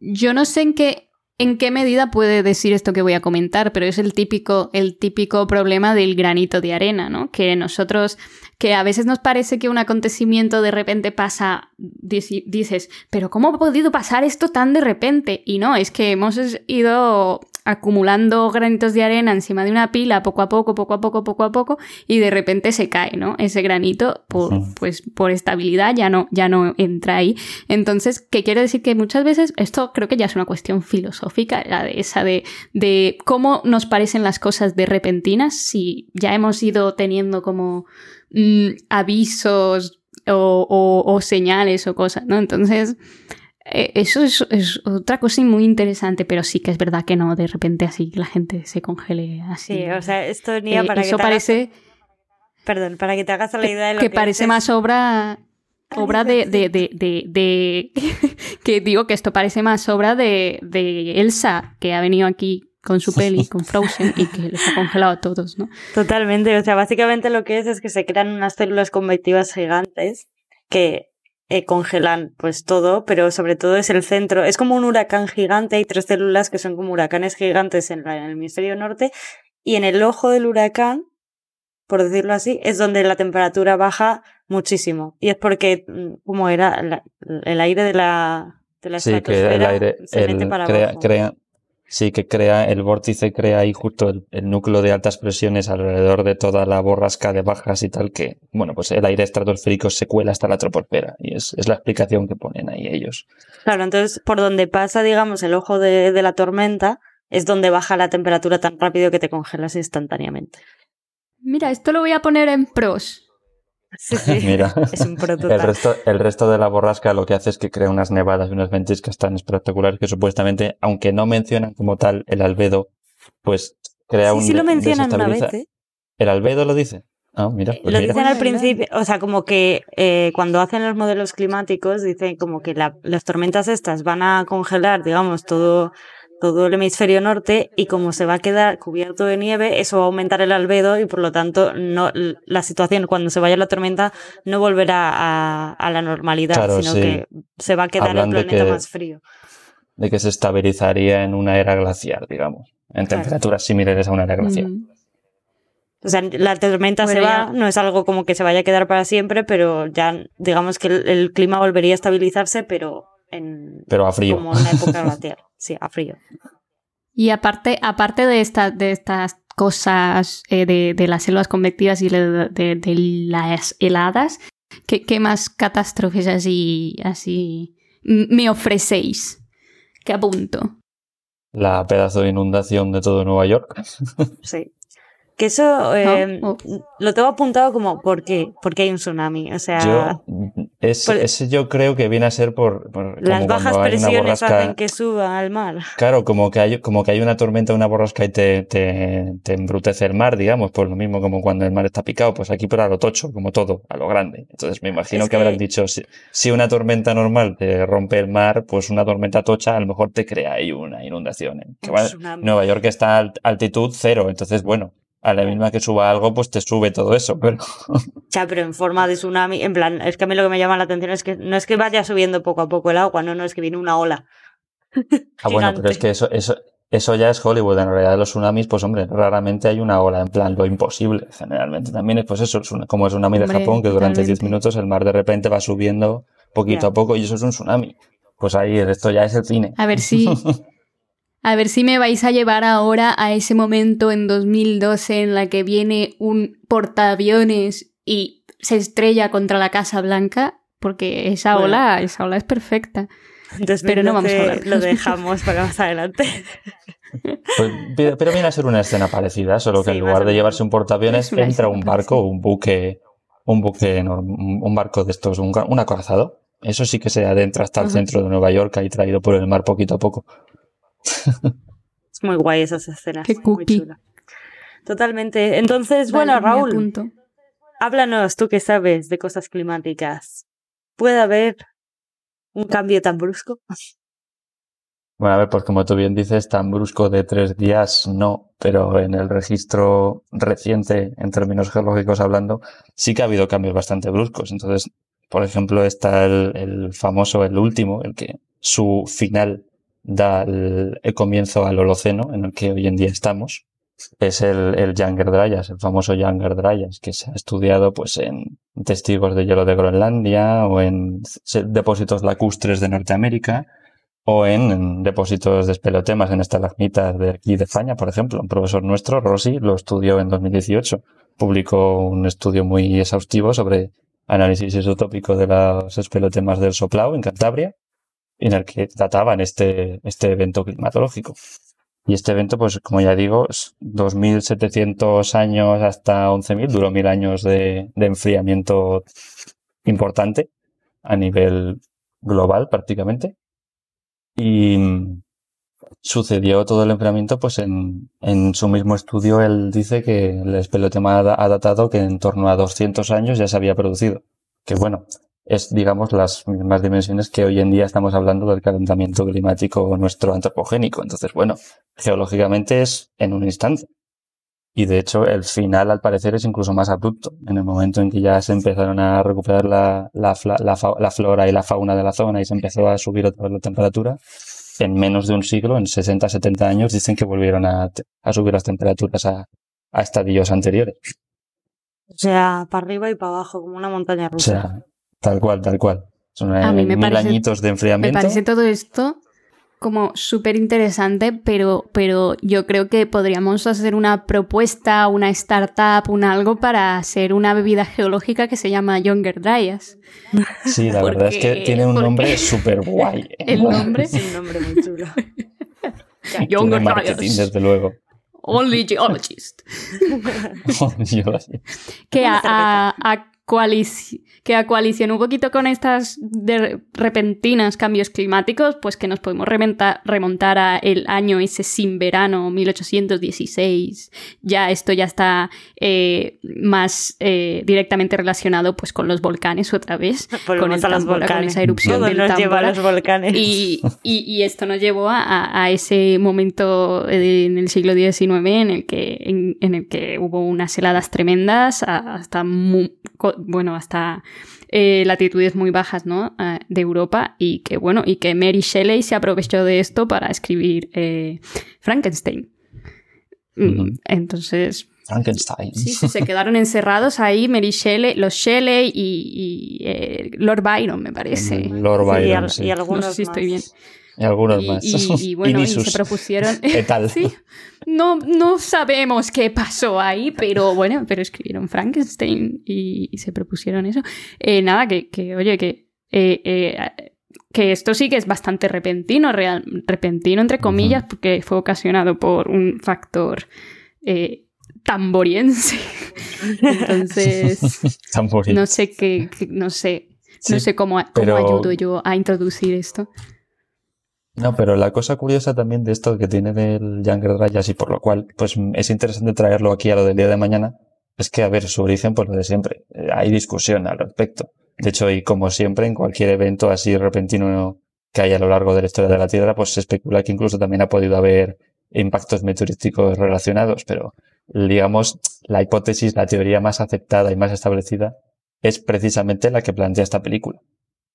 Yo no sé en qué en qué medida puede decir esto que voy a comentar, pero es el típico, el típico problema del granito de arena, ¿no? Que nosotros, que a veces nos parece que un acontecimiento de repente pasa, dices, pero ¿cómo ha podido pasar esto tan de repente? Y no, es que hemos ido acumulando granitos de arena encima de una pila poco a poco, poco a poco, poco a poco, y de repente se cae, ¿no? Ese granito, por, pues por estabilidad, ya no, ya no entra ahí. Entonces, ¿qué quiere decir? Que muchas veces, esto creo que ya es una cuestión filosófica, la de esa de, de cómo nos parecen las cosas de repentinas, si ya hemos ido teniendo como mm, avisos o, o señales o cosas, ¿no? Entonces, eso es, otra cosa muy interesante, pero sí que es verdad que no, de repente así la gente se congele así. Sí, o sea, esto ni eh, para eso que parece... Perdón, para que te hagas la idea de lo que, que parece más obra obra de, de, de, de, que digo que esto parece más obra de, de Elsa, que ha venido aquí con su peli, con Frozen, y que les ha congelado a todos, ¿no? Totalmente, o sea, básicamente lo que es es que se crean unas células convectivas gigantes que eh, congelan pues todo, pero sobre todo es el centro. Es como un huracán gigante, hay tres células que son como huracanes gigantes en, el hemisferio norte y en el ojo del huracán, por decirlo así, es donde la temperatura baja muchísimo. Y es porque, mm, como era, el aire de la, de la sí, que el aire, se mete para crea, Sí, que crea, el vórtice crea ahí justo el, núcleo de altas presiones alrededor de toda la borrasca de bajas y tal, que, bueno, pues el aire estratosférico se cuela hasta la troposfera y es, la explicación que ponen ahí ellos. Claro, entonces por donde pasa, digamos, el ojo de, de la tormenta es donde baja la temperatura tan rápido que te congelas instantáneamente. Mira, esto lo voy a poner en pros. Sí, Mira, es un El resto, el resto de la borrasca lo que hace es que crea unas nevadas y unas ventiscas tan espectaculares que supuestamente, aunque no mencionan como tal el albedo, pues crea un. Sí, lo mencionan una vez. ¿eh? ¿El albedo lo dice? Ah, mira, pues lo dicen al principio, o sea, como que eh, cuando hacen los modelos climáticos, dicen como que las tormentas estas van a congelar, digamos, todo todo el hemisferio norte y como se va a quedar cubierto de nieve, eso va a aumentar el albedo y por lo tanto no, la situación cuando se vaya la tormenta no volverá a, la normalidad, sino que se va a quedar el planeta más frío. De que se estabilizaría en una era glaciar, digamos, en temperaturas similares a una era glaciar. Mm. O sea, la tormenta se va, no es algo como que se vaya a quedar para siempre, pero ya digamos que el, clima volvería a estabilizarse, pero en pero a frío. como en una época glaciar. Sí, a frío. Y aparte, aparte de, de estas cosas eh, de, las selvas convectivas y de, las heladas, ¿qué, más catástrofes así, así me ofrecéis? ¿Qué apunto? La pedazo de inundación de todo Nueva York. Sí. Que eso eh, oh. lo tengo apuntado como ¿por qué? Porque hay un tsunami. O sea. ese yo creo que viene a ser por. las bajas presiones hacen que suba al mar. Claro, como que hay, como que hay una tormenta, una borrasca y te, te, te embrutece el mar, digamos, pues lo mismo como cuando el mar está picado, pues aquí pero a lo tocho, como todo, a lo grande. Entonces me imagino que, habrán dicho, si, si, una tormenta normal te rompe el mar, pues una tormenta tocha a lo mejor te crea ahí una inundación. Que Nueva York está a altitud cero, entonces bueno a la misma que suba algo, pues te sube todo eso, pero... Ya, pero en forma de tsunami, en plan, es que a mí lo que me llama la atención es que no es que vaya subiendo poco a poco el agua, no, no, es que viene una ola. ah, bueno, pero es que eso, eso, eso ya es Hollywood. En realidad los tsunamis, pues hombre, raramente hay una ola, en plan, lo imposible. Generalmente también es pues eso, como el tsunami de Japón, que durante 10 minutos el mar de repente va subiendo poquito a poco y eso es un tsunami. Pues ahí, esto ya es el cine. A ver si... A ver si me vais a llevar ahora a ese momento en 2012 en la que viene un portaaviones y se estrella contra la Casa Blanca, porque esa ola, esa ola es perfecta. pero no vamos a hablar. Lo dejamos para más adelante. Pues, pero viene a ser una escena parecida, solo que en lugar de llevarse un portaaviones entra un barco, un buque, un buque un barco de estos, un, acorazado. Eso sí que se adentra hasta el centro de Nueva York, ahí traído por el mar poquito a poco es muy guay esas escenas. Qué cookie. Totalmente. Entonces, bueno, Raúl, háblanos, tú que sabes de cosas climáticas. ¿Puede haber un cambio tan brusco? Bueno, a ver, pues como tú bien dices, tan brusco de tres días no, pero en el registro reciente, en términos geológicos hablando, sí que ha habido cambios bastante bruscos. Entonces, por ejemplo, está el, el famoso, el último, el que su final da el, comienzo al Holoceno en el que hoy en día estamos. Es el, el Younger Dryas, el famoso Younger Dryas, que se ha estudiado pues en testigos de hielo de Groenlandia o en depósitos lacustres de Norteamérica o en, depósitos de espelotemas en estalagmitas de aquí de España, por ejemplo. Un profesor nuestro, Rossi, lo estudió en 2018. Publicó un estudio muy exhaustivo sobre análisis isotópico de los espelotemas del Soplao en Cantabria en el que trataban este, este evento climatológico. Y este evento, pues como ya digo, es 2.700 años hasta 11.000, duró mil años de, de, enfriamiento importante a nivel global prácticamente. Y sucedió todo el enfriamiento, pues en, en su mismo estudio él dice que el espelotema ha datado que en torno a 200 años ya se había producido. Que bueno, es, digamos, las mismas dimensiones que hoy en día estamos hablando del calentamiento climático nuestro antropogénico. Entonces, bueno, geológicamente es en un instante. Y de hecho, el final, al parecer, es incluso más abrupto. En el momento en que ya se empezaron a recuperar la, la, la, flora y la fauna de la zona y se empezó a subir otra vez la temperatura, en menos de un siglo, en 60, 70 años, dicen que volvieron a, a subir las temperaturas a, a estadios anteriores. O sea, para arriba y para abajo, como una montaña rusa. Tal cual, tal cual. Son a mí me mil añitos de enfriamiento. Me parece todo esto como súper interesante, pero, pero yo creo que podríamos hacer una propuesta, una startup, un algo para hacer una bebida geológica que se llama Younger Dryas. Sí, la verdad es que tiene un nombre súper guay. El nombre es un nombre muy chulo. Younger Dryas. desde luego. Only geologist. que a, a que a coalición un poquito con estas repentinas cambios climáticos, pues que nos podemos remontar, a el año ese sin verano, 1816. Ya esto ya está eh, más eh, directamente relacionado pues con los volcanes otra vez. con, el a los volcanes. esa erupción Todo nos lleva a los volcanes. Y, y, esto nos llevó a, a, ese momento en el siglo XIX en el que, en, el que hubo unas heladas tremendas hasta muy, bueno, hasta eh, latitudes muy bajas ¿no? Eh, de Europa y que, bueno, y que Mary Shelley se aprovechó de esto para escribir eh, Frankenstein. Mm, entonces, Frankenstein. Sí, se quedaron encerrados ahí Mary Shelley, los Shelley y, Lord Byron, me parece. Lord Byron, y, algunos no sé si estoy bien. Y algunos más. Y, bueno, y se propusieron. ¿Qué tal? sí. No, no sabemos qué pasó ahí, pero bueno, pero escribieron Frankenstein y, se propusieron eso. Eh, nada, que, que, oye, que. Eh, eh, que esto sí que es bastante repentino, real, repentino entre comillas, porque fue ocasionado por un factor tamboriense. Entonces, no sé qué, no sé, no sé cómo, cómo ayudo yo a introducir esto. No, pero la cosa curiosa también de esto que tiene del Younger Dryas y por lo cual pues es interesante traerlo aquí a lo del día de mañana es que, a ver, su origen pues lo de siempre. Eh, hay discusión al respecto. De hecho, y como siempre, en cualquier evento así repentino que haya a lo largo de la historia de la Tierra, pues se especula que incluso también ha podido haber impactos meteorísticos relacionados, pero digamos, la hipótesis, la teoría más aceptada y más establecida es precisamente la que plantea esta película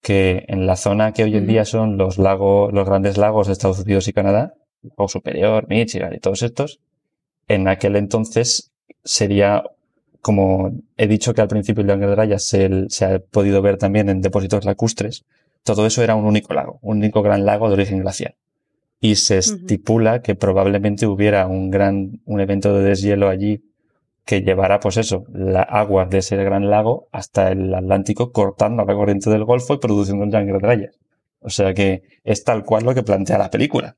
que en la zona que hoy en día son los lagos, los grandes lagos de Estados Unidos y Canadá, o Superior, Michigan y todos estos, en aquel entonces sería, como he dicho que al principio el de Rayas se, se ha podido ver también en depósitos lacustres, todo eso era un único lago, un único gran lago de origen glacial. Y se estipula que probablemente hubiera un gran, un evento de deshielo allí que llevará, pues eso, la agua de ese gran lago hasta el Atlántico, cortando la corriente del Golfo y produciendo el Younger Dryas. O sea que es tal cual lo que plantea la película.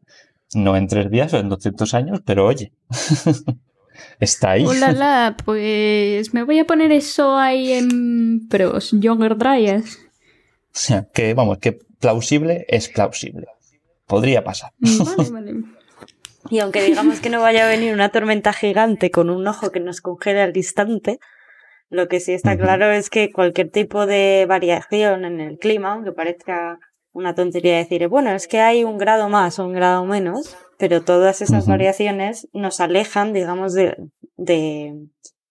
No en tres días o en 200 años, pero oye, está ahí. Hola, pues me voy a poner eso ahí en pros, Younger Dryas. O sea, que vamos, que plausible es plausible. Podría pasar. Vale, vale. Y aunque digamos que no vaya a venir una tormenta gigante con un ojo que nos congele al instante, lo que sí está claro es que cualquier tipo de variación en el clima, aunque parezca una tontería decir, bueno, es que hay un grado más o un grado menos, pero todas esas variaciones nos alejan, digamos, de, de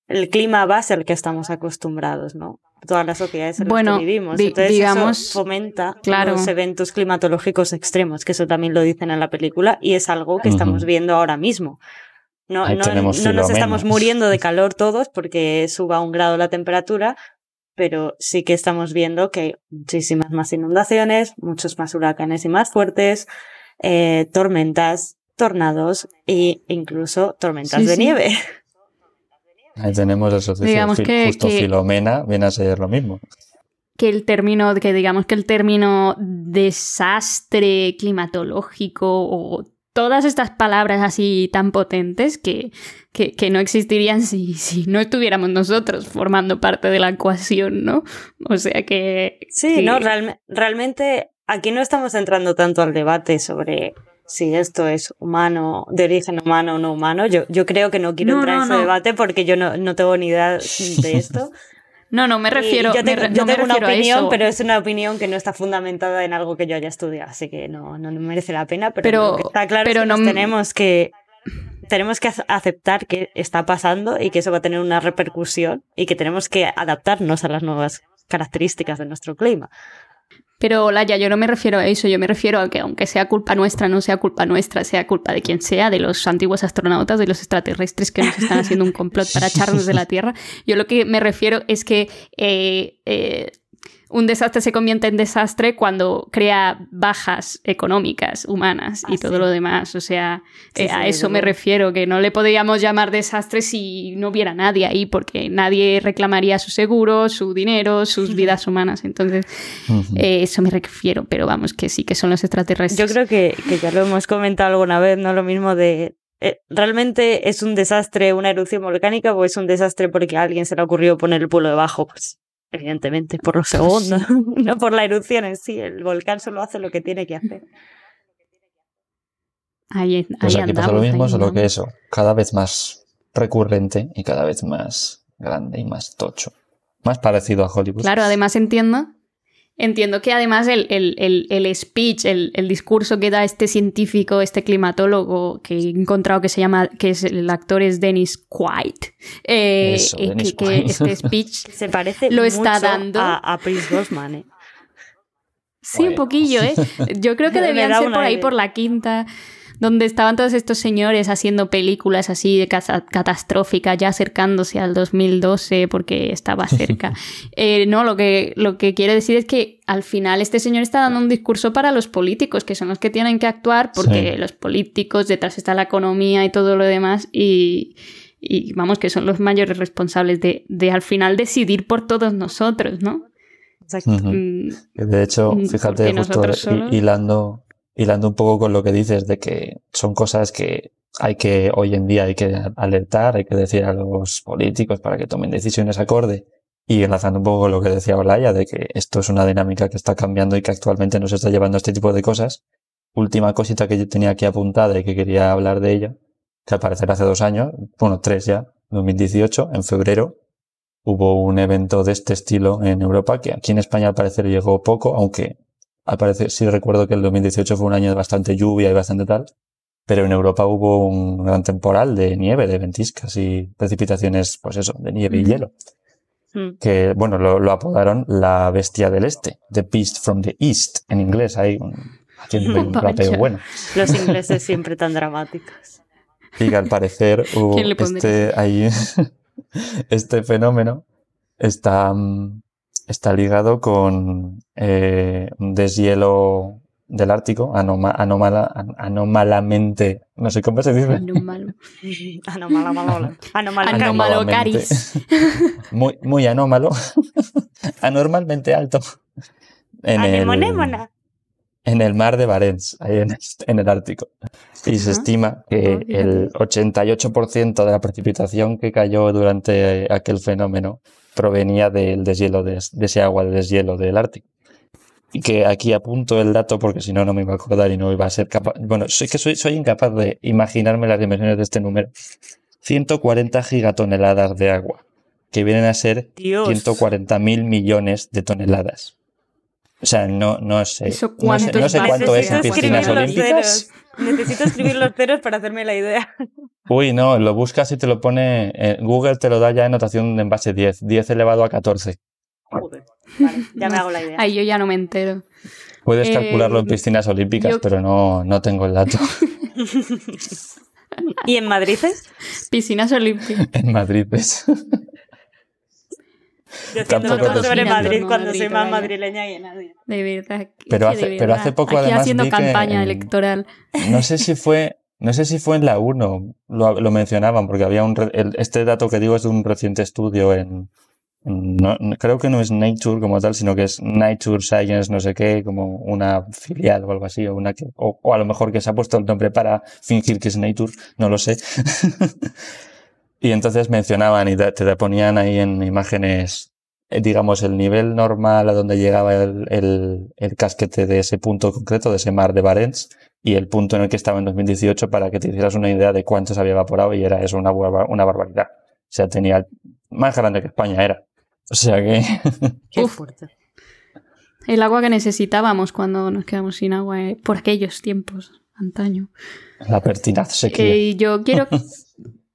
el clima base al que estamos acostumbrados, ¿no? Todas las sociedades en las que vivimos. Entonces digamos, eso fomenta los eventos climatológicos extremos, que eso también lo dicen en la película, y es algo que estamos viendo ahora mismo. No, no, nos estamos muriendo de calor todos porque suba un grado la temperatura, pero sí que estamos viendo que hay muchísimas más inundaciones, muchos más huracanes y más fuertes, eh, tormentas, tornados e incluso tormentas de nieve. Ahí tenemos eso. Digamos que, justo Filomena viene a ser lo mismo. Que el término, que digamos que el término desastre climatológico o todas estas palabras así tan potentes que, que, no existirían si, si, no estuviéramos nosotros formando parte de la ecuación, ¿no? O sea que... Sí, no, realmente aquí no estamos entrando tanto al debate sobre si esto es humano, de origen humano o no humano. Yo, yo creo que no quiero entrar en ese debate porque yo no, no, tengo ni idea de esto. No, no, me refiero. yo, yo tengo una opinión, pero es una opinión que no está fundamentada en algo que yo haya estudiado, así que no, no merece la pena. Pero, está claro pero que tenemos que tenemos que aceptar que está pasando y que eso va a tener una repercusión y que tenemos que adaptarnos a las nuevas características de nuestro clima. Pero, Laia, yo no me refiero a eso, yo me refiero a que aunque sea culpa nuestra, no sea culpa nuestra, sea culpa de quien sea, de los antiguos astronautas, de los extraterrestres que nos están haciendo un complot para echarnos de la Tierra, yo lo que me refiero es que eh, eh, un desastre se convierte en desastre cuando crea bajas económicas, humanas y todo lo demás. O sea, eh, a eso me refiero, que no le podríamos llamar desastre si no hubiera nadie ahí, porque nadie reclamaría su seguro, su dinero, sus vidas humanas. Entonces, eh, eso me refiero, pero vamos, que sí, que son los extraterrestres. Yo creo que, que ya lo hemos comentado alguna vez, ¿no? Lo mismo de eh, ¿Realmente es un desastre una erupción volcánica o es un desastre porque a alguien se le ocurrió poner el pueblo debajo? Pues Evidentemente, por los segundos, no por la erupción en sí. El volcán solo hace lo que tiene que hacer. Ahí, Pues ahí aquí pasa lo mismo, solo que eso, cada vez más recurrente y cada vez más grande y más tocho. Más parecido a Hollywood. Claro, además entiendo. Entiendo que además el, el- el- el speech, el, el discurso que da este científico, este climatólogo que he encontrado que se llama, que es el actor es Dennis Quaid, eh, Eso, eh, Dennis que, este speech Se parece Lo está mucho dando. a, a Prince Brosnan, ¿eh? Sí, un poquillo, ¿eh? Yo creo que debían ser por ahí por la quinta, donde estaban todos estos señores haciendo películas así de catastróficas, ya acercándose al 2012 porque estaba cerca. Eh, no, lo que, lo que quiero decir es que al final este señor está dando un discurso para los políticos, que son los que tienen que actuar, porque Sí. los políticos, detrás está la economía y todo lo demás, y, y vamos, que son los mayores responsables de, de al final decidir por todos nosotros, ¿no? Exacto. Mm, De hecho, Mm, fíjate, justo solos- hilando, hilando un poco con lo que dices de que son cosas que hay que, hoy en día hay que alertar, hay que decir a los políticos para que tomen decisiones acorde. Y enlazando un poco con lo que decía Olaya, de que esto es una dinámica que está cambiando y que actualmente nos está llevando a este tipo de cosas. Última cosita que yo tenía aquí apuntada y que quería hablar de ella, que al parecer hace dos años, bueno, tres ya, 2018, en febrero, hubo un evento de este estilo en Europa que aquí en España al parecer llegó poco, aunque al parecer sí recuerdo que el 2018 fue un año de bastante lluvia y bastante tal, pero en Europa hubo un gran temporal de nieve, de ventiscas y precipitaciones, pues eso, de nieve y Ujú. hielo, Mm. que bueno, lo, lo apodaron la bestia del este, The Beast from the East, en inglés, hay un, un rapeo bueno. Los ingleses siempre tan dramáticos. Y que al parecer hubo este, ahí, este fenómeno está, mm, está ligado con eh, un deshielo del Ártico, anoma- anómala- an- anómalamente, no sé cómo se dice. Anomala. Anomala, Anómalo. Anómalamente. caris. muy, muy anómalo, anormalmente alto, en el, Anemonémona. en el mar de Barents, ahí en, en el Ártico. Y se Ajá. estima que Oh, el 88% de la precipitación que cayó durante aquel fenómeno provenía del deshielo, de, de ese agua de deshielo del Ártico. Y que aquí apunto el dato porque si no, no me iba a acordar y no iba a ser capaz. Bueno, soy que soy, soy incapaz de imaginarme las dimensiones de este número. 140 gigatoneladas de agua, que vienen a ser Dios. 140 mil millones de toneladas. O sea, no, no sé. ¿Eso no sé, cuánto no sé es? cuánto es en piscinas olímpicas. Necesito escribir los ceros para hacerme la idea. Uy, no, lo buscas y te lo pone. eh, Google te lo da ya en notación en base 10. 10 elevado a 14. Joder. Vale, ya me hago la idea. Ahí yo ya no me entero. Puedes Eh, calcularlo en piscinas olímpicas, yo- pero no, no tengo el dato. ¿Y en Madrid? es? Piscinas olímpicas. en Madrid es. Yo notas te sobre Madrid cuando Madrid, soy más vaya. madrileña que nadie. De verdad. Pero de hace- pero verdad. hace poco, Aquí además, haciendo vi que campaña en- electoral. No sé si fue. No sé si fue en la 1, lo, lo mencionaban, porque había un. re- el- este dato que digo es de un reciente estudio en. no- creo que no es Nature como tal, sino que es Nature Science, no sé qué, como una filial o algo así, o, una que, o, o a lo mejor que se ha puesto el nombre para fingir que es Nature, no lo sé. y entonces mencionaban y te, ponían ahí en imágenes, eh, digamos, el nivel normal a donde llegaba el, el, el casquete de ese punto concreto, de ese mar de Barents, y el punto en el que estaba en 2018 para que te hicieras una idea de cuánto se había evaporado y era eso una, una barbaridad. O sea, tenía más grande que España era. O sea que Qué fuerte. El agua que necesitábamos cuando nos quedamos sin agua eh, por aquellos tiempos, antaño. la pertinaz sequía. Eh, yo quiero.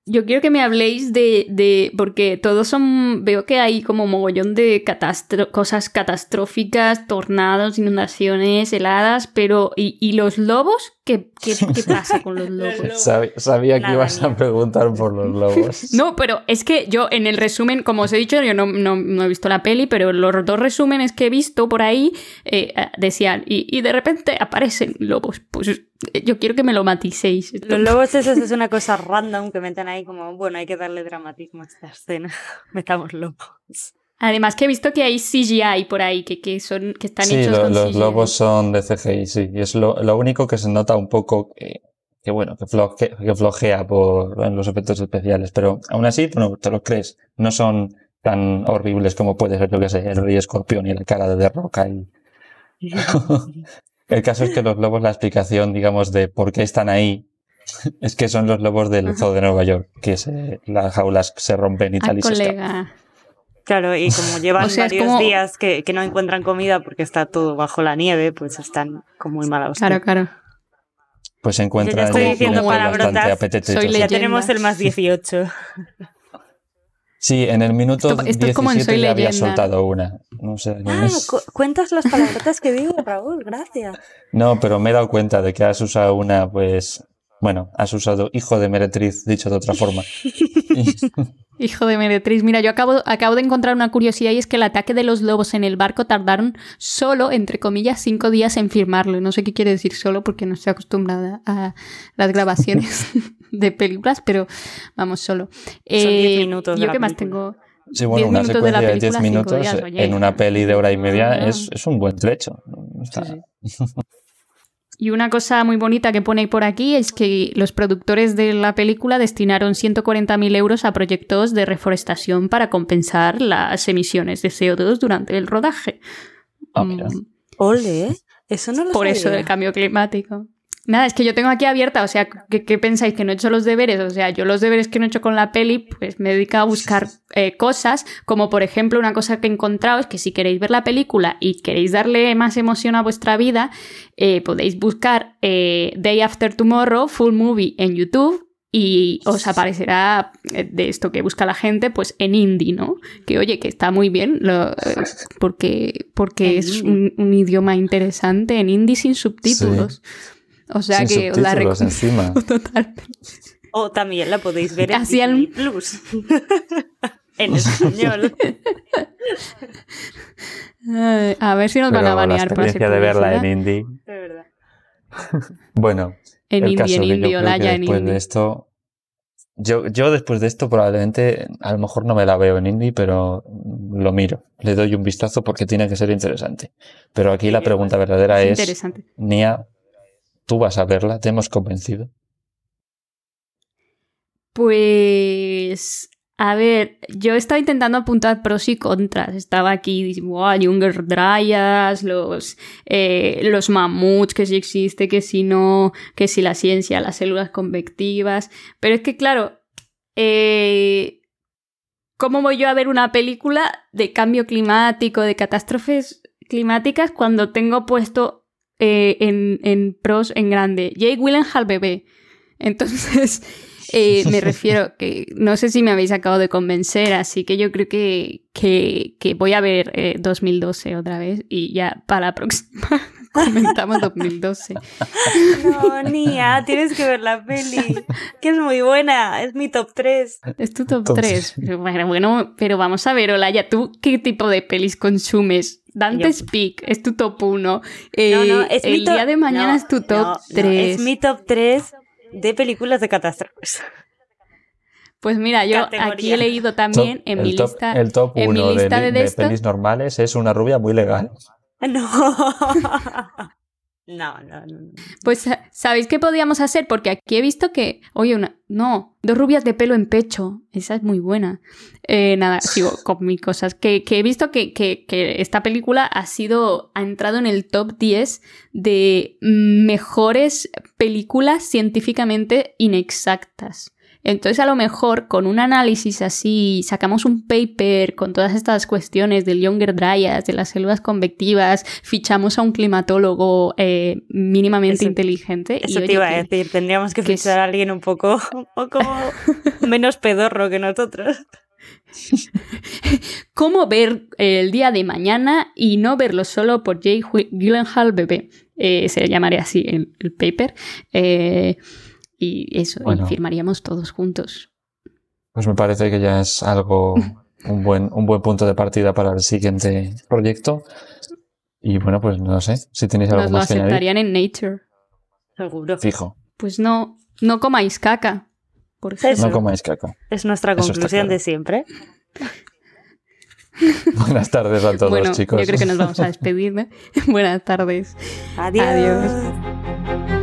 Yo quiero que me habléis de, de. Porque todos son. Veo que hay como mogollón de catastro- cosas catastróficas, tornados, inundaciones, heladas, pero. ¿Y, y los lobos? ¿Qué, qué, qué pasa con los Los lobos? lobos. Sab- sabía que ibas a preguntar por los lobos. No, pero es que yo en el resumen, como os he dicho, yo no, no- no he visto la peli, pero los dos resúmenes que he visto por ahí eh, eh, decían, y, y de repente aparecen lobos. Pues yo quiero que me lo maticéis. Los lobos esos es una cosa random que meten ahí como, bueno, hay que darle dramatismo a esta escena. Metamos lobos. Además que he visto que hay CGI por ahí, que, que son, que están sí, hechos lo- con los CGI. lobos son de CGI, sí. Y es lo, lo único que se nota un poco que, que bueno, que, floje- que flojea por, en los efectos especiales. Pero aún así, bueno, te lo crees. No son tan horribles como puede ser, yo que sé, el rey escorpión y la cara de, de roca. Y... el caso es que los lobos, la explicación, digamos, de por qué están ahí, es que son los lobos del zoo de Nueva York, que se, las jaulas se rompen y tal Ay, y se escapan. colega. Claro, y como llevan O sea, es varios como- días que, que no encuentran comida porque está todo bajo la nieve, pues están como muy mala hostia. Claro, claro. Pues se encuentran estoy allí diciendo lobos palabrotas. Soy Ya tenemos el más 18. Sí, en el minuto Esto- esto es como en 17 Soy ya había soltado una. No sé, no Ah, es- cu- cuentas las palabrotas que digo, Raúl, gracias. No, pero me he dado cuenta de que has usado una, pues, bueno, has usado hijo de meretriz, dicho de otra forma. Hijo de Meretriz, mira, yo acabo, acabo de encontrar una curiosidad y es que el ataque de los lobos en el barco tardaron solo, entre comillas, cinco días en firmarlo. No sé qué quiere decir solo porque no estoy acostumbrada a las grabaciones de películas, pero vamos, solo. diez Eh, minutos de Yo la qué más tengo... sí, bueno, Diez una minutos de secuencia de 10 película, cinco minutos días, oye. en una peli de hora y media Ah. es, es un buen trecho. Y una cosa muy bonita que pone por aquí es que los productores de la película destinaron 140.000 euros a proyectos de reforestación para compensar las emisiones de CO2 durante el rodaje. Ah, mira. Mm, Ole, eso no lo por eso del cambio climático. Nada, es que yo tengo aquí abierta, o sea, ¿qué, qué pensáis? ¿Que no he hecho los deberes? O sea, yo los deberes que no he hecho con la peli, pues me dedico a buscar eh, cosas, como por ejemplo una cosa que he encontrado es que si queréis ver la película y queréis darle más emoción a vuestra vida, eh, podéis buscar eh, Day After Tomorrow, Full Movie en YouTube y os aparecerá de esto que busca la gente, pues en indie, ¿no? Que oye, que está muy bien, lo- porque, porque es un idioma interesante, en indie sin subtítulos. O sea Sin que la encima. totalmente. O también la podéis ver en Así al- Disney Plus. en español. Ay, a ver si nos van Pero a la banear por hacer experiencia de verla en indie. De verdad. Bueno, En el indie, caso en que yo indie, creo que en después indie. de esto, yo, yo después de esto probablemente, a lo mejor no me la veo en indie, pero lo miro, le doy un vistazo porque tiene que ser interesante. Pero aquí la pregunta verdadera Es es, interesante. Nia, ¿tú vas a verla? ¿Te hemos convencido? Pues. A ver, yo estaba intentando apuntar pros y contras. Estaba aquí, "Buah, Younger Dryas, los, eh, los mamuts, que si existe, que si no, que si la ciencia, las células convectivas. Pero es que, claro, eh, ¿cómo voy yo a ver una película de cambio climático, de catástrofes climáticas, cuando tengo puesto eh, en, en pros en grande Jake Gyllenhaal bebé? Entonces, eh, me refiero que no sé si me habéis acabado de convencer, así que yo creo que, que, que voy a ver eh, 2012 otra vez y ya para la próxima comentamos 2012. No, Nia, tienes que ver la peli. Que es muy buena. Es mi top 3. Es tu top Entonces- 3. Bueno, bueno, pero vamos a ver, Olaya, ¿tú qué tipo de pelis consumes? Dante's Yo- Peak es tu top 1. no, no, es mi el top- día de mañana no, es tu top no, 3. es mi top 3 de películas de catástrofes. Pues mira, yo categoría. aquí he leído también Top- en el mi top, lista. el top en mi de, lista li- de de esto- pelis normales es una rubia muy legal. No. No, no, no. Pues, ¿sabéis qué podíamos hacer? Porque aquí he visto que, oye, una, no, dos rubias de pelo en pecho, esa es muy buena. Eh, nada, sigo con mis cosas. Que, que he visto que, que, que esta película ha sido, ha entrado en el top 10 de mejores películas científicamente inexactas. Entonces, a lo mejor con un análisis así, sacamos un paper con todas estas cuestiones del Younger Dryas, de las células convectivas, fichamos a un climatólogo eh, mínimamente Eso- inteligente. y, Eso oye, te iba a decir. Tendríamos que que es- fichar a alguien un poco, un poco menos pedorro que nosotros. ¿Cómo ver el día de mañana y no verlo solo por Jay Gyllenhaal bebé? Eh, se llamaría así el, el paper. Eh, y eso, y firmaríamos todos juntos. Pues me parece que ya es algo, un buen, un buen punto de partida para el siguiente proyecto. Y bueno, pues no sé, si tenéis algo Nos lo más que añadir, aceptarían en Nature. Seguro. fijo, Pues no, no comáis caca, por ejemplo. Eso. no comáis caca. Es nuestra conclusión claro. de siempre. Buenas tardes a todos, bueno, chicos. yo creo que nos vamos a despedir. ¿no? Buenas tardes. Adiós. Adiós.